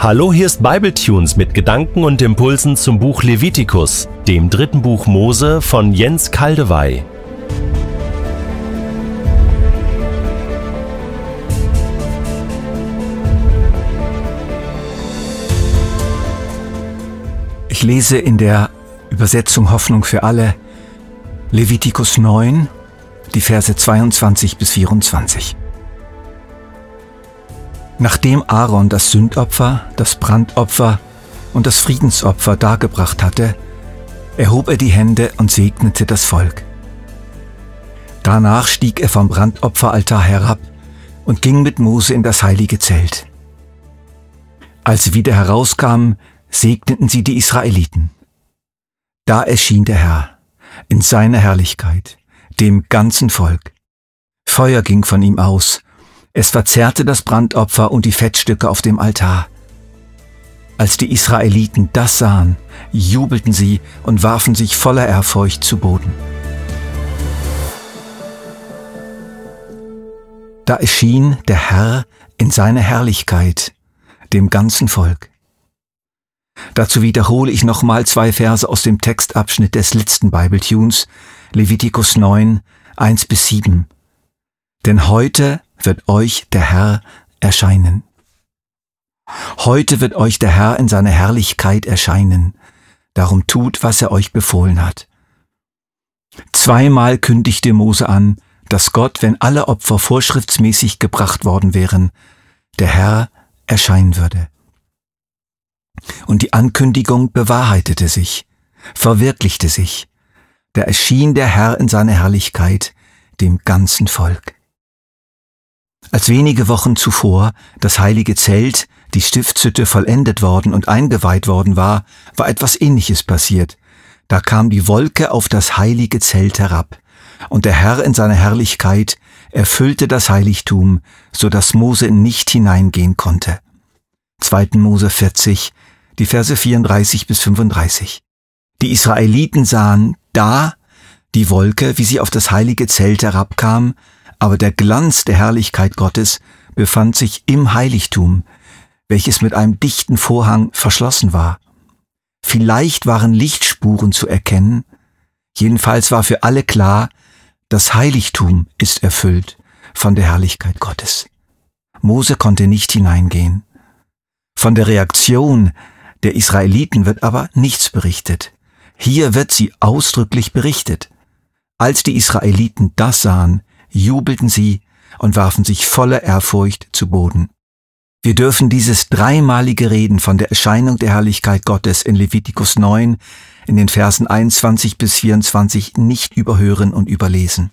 Hallo, hier ist Bibletunes mit Gedanken und Impulsen zum Buch Levitikus, dem dritten Buch Mose von Jens Kaldewey. Ich lese in der Übersetzung Hoffnung für alle Levitikus 9, die Verse 22 bis 24. Nachdem Aaron das Sündopfer, das Brandopfer und das Friedensopfer dargebracht hatte, erhob er die Hände und segnete das Volk. Danach stieg er vom Brandopferaltar herab und ging mit Mose in das heilige Zelt. Als sie wieder herauskamen, segneten sie die Israeliten. Da erschien der Herr in seiner Herrlichkeit, dem ganzen Volk. Feuer ging von ihm aus, es verzerrte das Brandopfer und die Fettstücke auf dem Altar. Als die Israeliten das sahen, jubelten sie und warfen sich voller Ehrfurcht zu Boden. Da erschien der Herr in seiner Herrlichkeit dem ganzen Volk. Dazu wiederhole ich nochmal zwei Verse aus dem Textabschnitt des letzten Bibletunes, Levitikus 9, 1 bis 7. Denn heute wird euch der Herr erscheinen. Heute wird euch der Herr in seiner Herrlichkeit erscheinen. Darum tut, was er euch befohlen hat. Zweimal kündigte Mose an, dass Gott, wenn alle Opfer vorschriftsmäßig gebracht worden wären, der Herr erscheinen würde. Und die Ankündigung bewahrheitete sich, verwirklichte sich. Da erschien der Herr in seiner Herrlichkeit dem ganzen Volk. Als wenige Wochen zuvor das heilige Zelt, die Stiftshütte vollendet worden und eingeweiht worden war, war etwas ähnliches passiert. Da kam die Wolke auf das heilige Zelt herab, und der Herr in seiner Herrlichkeit erfüllte das Heiligtum, so dass Mose nicht hineingehen konnte. 2. Mose 40, die Verse 34 bis 35. Die Israeliten sahen da die Wolke, wie sie auf das heilige Zelt herabkam, aber der Glanz der Herrlichkeit Gottes befand sich im Heiligtum, welches mit einem dichten Vorhang verschlossen war. Vielleicht waren Lichtspuren zu erkennen, jedenfalls war für alle klar, das Heiligtum ist erfüllt von der Herrlichkeit Gottes. Mose konnte nicht hineingehen. Von der Reaktion der Israeliten wird aber nichts berichtet. Hier wird sie ausdrücklich berichtet. Als die Israeliten das sahen, jubelten sie und warfen sich voller Ehrfurcht zu Boden. Wir dürfen dieses dreimalige Reden von der Erscheinung der Herrlichkeit Gottes in Levitikus 9 in den Versen 21 bis 24 nicht überhören und überlesen.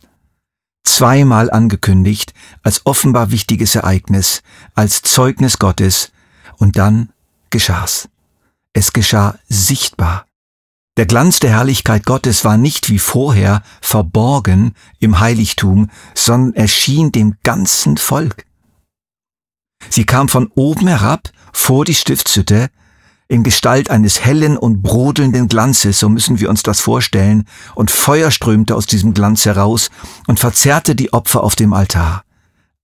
Zweimal angekündigt als offenbar wichtiges Ereignis, als Zeugnis Gottes, und dann geschah's. Es geschah sichtbar. Der Glanz der Herrlichkeit Gottes war nicht wie vorher verborgen im Heiligtum, sondern erschien dem ganzen Volk. Sie kam von oben herab vor die Stiftshütte in Gestalt eines hellen und brodelnden Glanzes, so müssen wir uns das vorstellen, und Feuer strömte aus diesem Glanz heraus und verzerrte die Opfer auf dem Altar.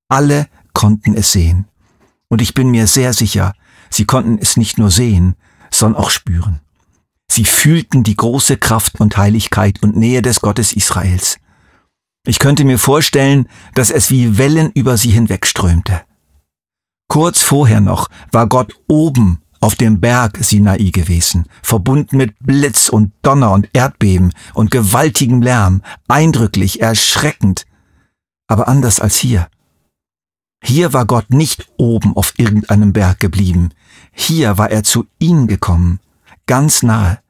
Alle konnten es sehen. Und ich bin mir sehr sicher, sie konnten es nicht nur sehen, sondern auch spüren. Sie fühlten die große Kraft und Heiligkeit und Nähe des Gottes Israels. Ich könnte mir vorstellen, dass es wie Wellen über sie hinwegströmte. Kurz vorher noch war Gott oben auf dem Berg Sinai gewesen, verbunden mit Blitz und Donner und Erdbeben und gewaltigem Lärm, eindrücklich, erschreckend, aber anders als hier. Hier war Gott nicht oben auf irgendeinem Berg geblieben, hier war er zu ihm gekommen, ganz nahe.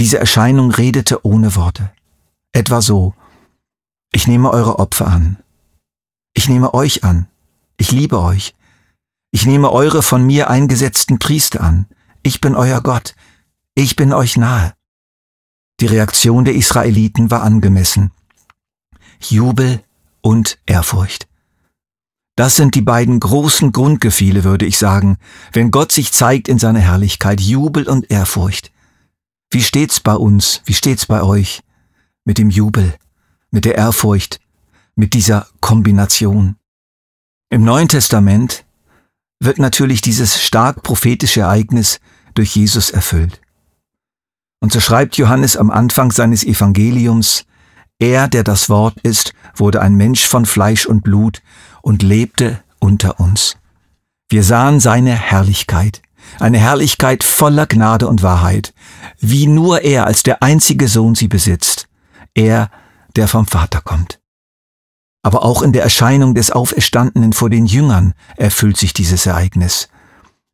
Diese Erscheinung redete ohne Worte. Etwa so, ich nehme eure Opfer an. Ich nehme euch an. Ich liebe euch. Ich nehme eure von mir eingesetzten Priester an. Ich bin euer Gott. Ich bin euch nahe. Die Reaktion der Israeliten war angemessen. Jubel und Ehrfurcht. Das sind die beiden großen Grundgefühle, würde ich sagen, wenn Gott sich zeigt in seiner Herrlichkeit, Jubel und Ehrfurcht. Wie steht's bei uns? Wie steht's bei euch? Mit dem Jubel, mit der Ehrfurcht, mit dieser Kombination. Im Neuen Testament wird natürlich dieses stark prophetische Ereignis durch Jesus erfüllt. Und so schreibt Johannes am Anfang seines Evangeliums, er, der das Wort ist, wurde ein Mensch von Fleisch und Blut und lebte unter uns. Wir sahen seine Herrlichkeit, eine Herrlichkeit voller Gnade und Wahrheit, wie nur er als der einzige Sohn sie besitzt, er, der vom Vater kommt. Aber auch in der Erscheinung des Auferstandenen vor den Jüngern erfüllt sich dieses Ereignis.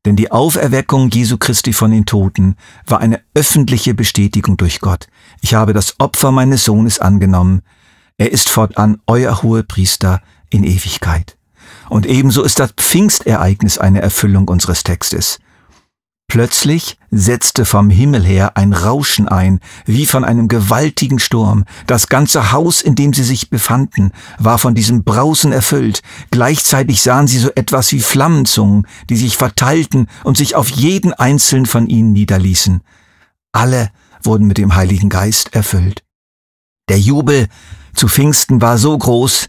Denn die Auferweckung Jesu Christi von den Toten war eine öffentliche Bestätigung durch Gott. Ich habe das Opfer meines Sohnes angenommen. Er ist fortan euer hohe Priester in Ewigkeit. Und ebenso ist das Pfingstereignis eine Erfüllung unseres Textes. Plötzlich setzte vom Himmel her ein Rauschen ein, wie von einem gewaltigen Sturm. Das ganze Haus, in dem sie sich befanden, war von diesem Brausen erfüllt. Gleichzeitig sahen sie so etwas wie Flammenzungen, die sich verteilten und sich auf jeden einzelnen von ihnen niederließen. Alle wurden mit dem Heiligen Geist erfüllt. Der Jubel zu Pfingsten war so groß,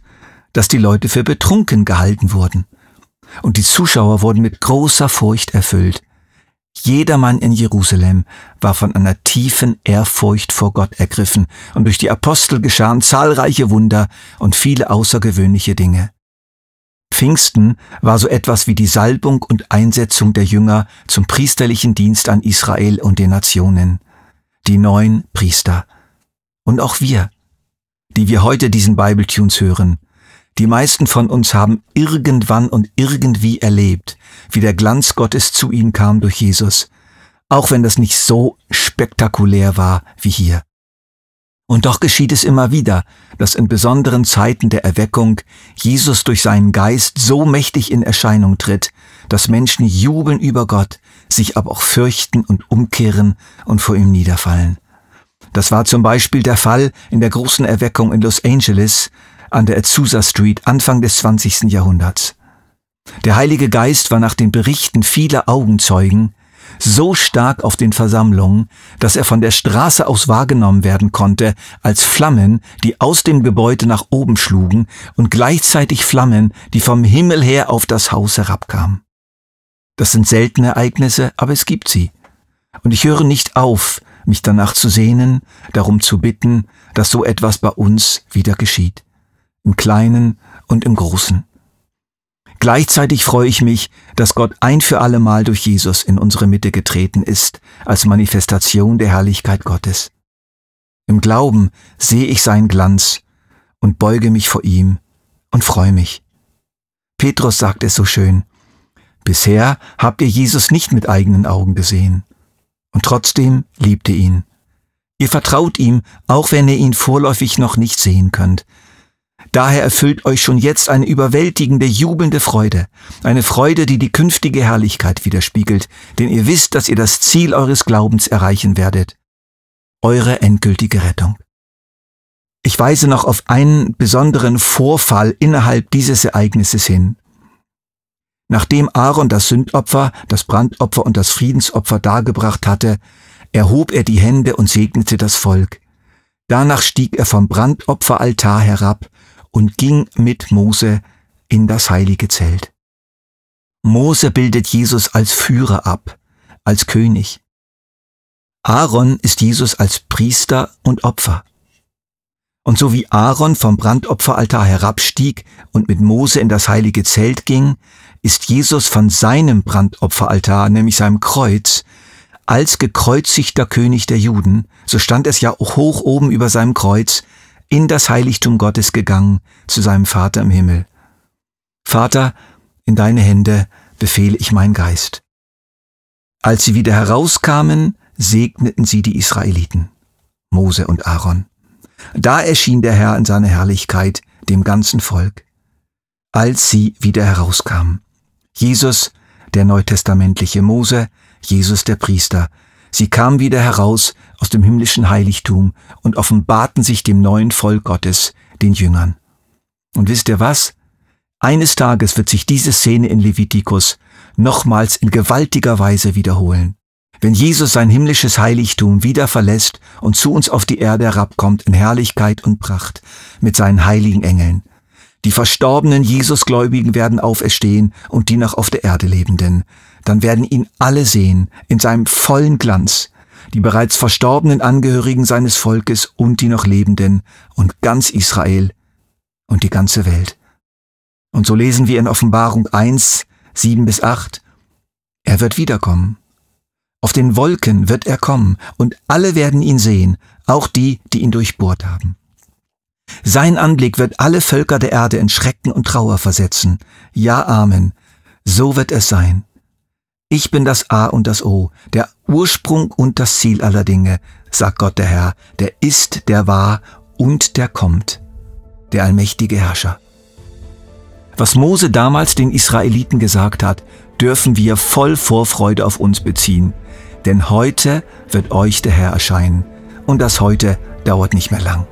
dass die Leute für betrunken gehalten wurden. Und die Zuschauer wurden mit großer Furcht erfüllt. Jedermann in Jerusalem war von einer tiefen Ehrfurcht vor Gott ergriffen, und durch die Apostel geschahen zahlreiche Wunder und viele außergewöhnliche Dinge. Pfingsten war so etwas wie die Salbung und Einsetzung der Jünger zum priesterlichen Dienst an Israel und den Nationen. Die neuen Priester. Und auch wir, die wir heute diesen Bibletunes hören, die meisten von uns haben irgendwann und irgendwie erlebt, wie der Glanz Gottes zu ihnen kam durch Jesus, auch wenn das nicht so spektakulär war wie hier. Und doch geschieht es immer wieder, dass in besonderen Zeiten der Erweckung Jesus durch seinen Geist so mächtig in Erscheinung tritt, dass Menschen jubeln über Gott, sich aber auch fürchten und umkehren und vor ihm niederfallen. Das war zum Beispiel der Fall in der großen Erweckung in Los Angeles, an der Azusa Street Anfang des 20. Jahrhunderts. Der Heilige Geist war nach den Berichten vieler Augenzeugen so stark auf den Versammlungen, dass er von der Straße aus wahrgenommen werden konnte als Flammen, die aus dem Gebäude nach oben schlugen und gleichzeitig Flammen, die vom Himmel her auf das Haus herabkamen. Das sind seltene Ereignisse, aber es gibt sie. Und ich höre nicht auf, mich danach zu sehnen, darum zu bitten, dass so etwas bei uns wieder geschieht im Kleinen und im Großen. Gleichzeitig freue ich mich, dass Gott ein für alle Mal durch Jesus in unsere Mitte getreten ist, als Manifestation der Herrlichkeit Gottes. Im Glauben sehe ich seinen Glanz und beuge mich vor ihm und freue mich. Petrus sagt es so schön, Bisher habt ihr Jesus nicht mit eigenen Augen gesehen, und trotzdem liebt ihr ihn. Ihr vertraut ihm, auch wenn ihr ihn vorläufig noch nicht sehen könnt, Daher erfüllt euch schon jetzt eine überwältigende, jubelnde Freude, eine Freude, die die künftige Herrlichkeit widerspiegelt, denn ihr wisst, dass ihr das Ziel eures Glaubens erreichen werdet, eure endgültige Rettung. Ich weise noch auf einen besonderen Vorfall innerhalb dieses Ereignisses hin. Nachdem Aaron das Sündopfer, das Brandopfer und das Friedensopfer dargebracht hatte, erhob er die Hände und segnete das Volk. Danach stieg er vom Brandopferaltar herab und ging mit Mose in das heilige Zelt. Mose bildet Jesus als Führer ab, als König. Aaron ist Jesus als Priester und Opfer. Und so wie Aaron vom Brandopferaltar herabstieg und mit Mose in das heilige Zelt ging, ist Jesus von seinem Brandopferaltar, nämlich seinem Kreuz, als gekreuzigter König der Juden, so stand es ja hoch oben über seinem Kreuz, in das Heiligtum Gottes gegangen zu seinem Vater im Himmel. Vater, in deine Hände befehle ich mein Geist. Als sie wieder herauskamen, segneten sie die Israeliten, Mose und Aaron. Da erschien der Herr in seiner Herrlichkeit dem ganzen Volk. Als sie wieder herauskamen. Jesus, der neutestamentliche Mose, Jesus der Priester, Sie kamen wieder heraus aus dem himmlischen Heiligtum und offenbarten sich dem neuen Volk Gottes, den Jüngern. Und wisst ihr was? Eines Tages wird sich diese Szene in Levitikus nochmals in gewaltiger Weise wiederholen. Wenn Jesus sein himmlisches Heiligtum wieder verlässt und zu uns auf die Erde herabkommt in Herrlichkeit und Pracht mit seinen heiligen Engeln. Die verstorbenen Jesusgläubigen werden auferstehen und die noch auf der Erde lebenden. Dann werden ihn alle sehen in seinem vollen Glanz, die bereits verstorbenen Angehörigen seines Volkes und die noch lebenden und ganz Israel und die ganze Welt. Und so lesen wir in Offenbarung 1, 7 bis 8, er wird wiederkommen. Auf den Wolken wird er kommen und alle werden ihn sehen, auch die, die ihn durchbohrt haben. Sein Anblick wird alle Völker der Erde in Schrecken und Trauer versetzen. Ja, Amen. So wird es sein. Ich bin das A und das O, der Ursprung und das Ziel aller Dinge, sagt Gott der Herr, der ist, der war und der kommt, der allmächtige Herrscher. Was Mose damals den Israeliten gesagt hat, dürfen wir voll Vorfreude auf uns beziehen, denn heute wird euch der Herr erscheinen, und das heute dauert nicht mehr lang.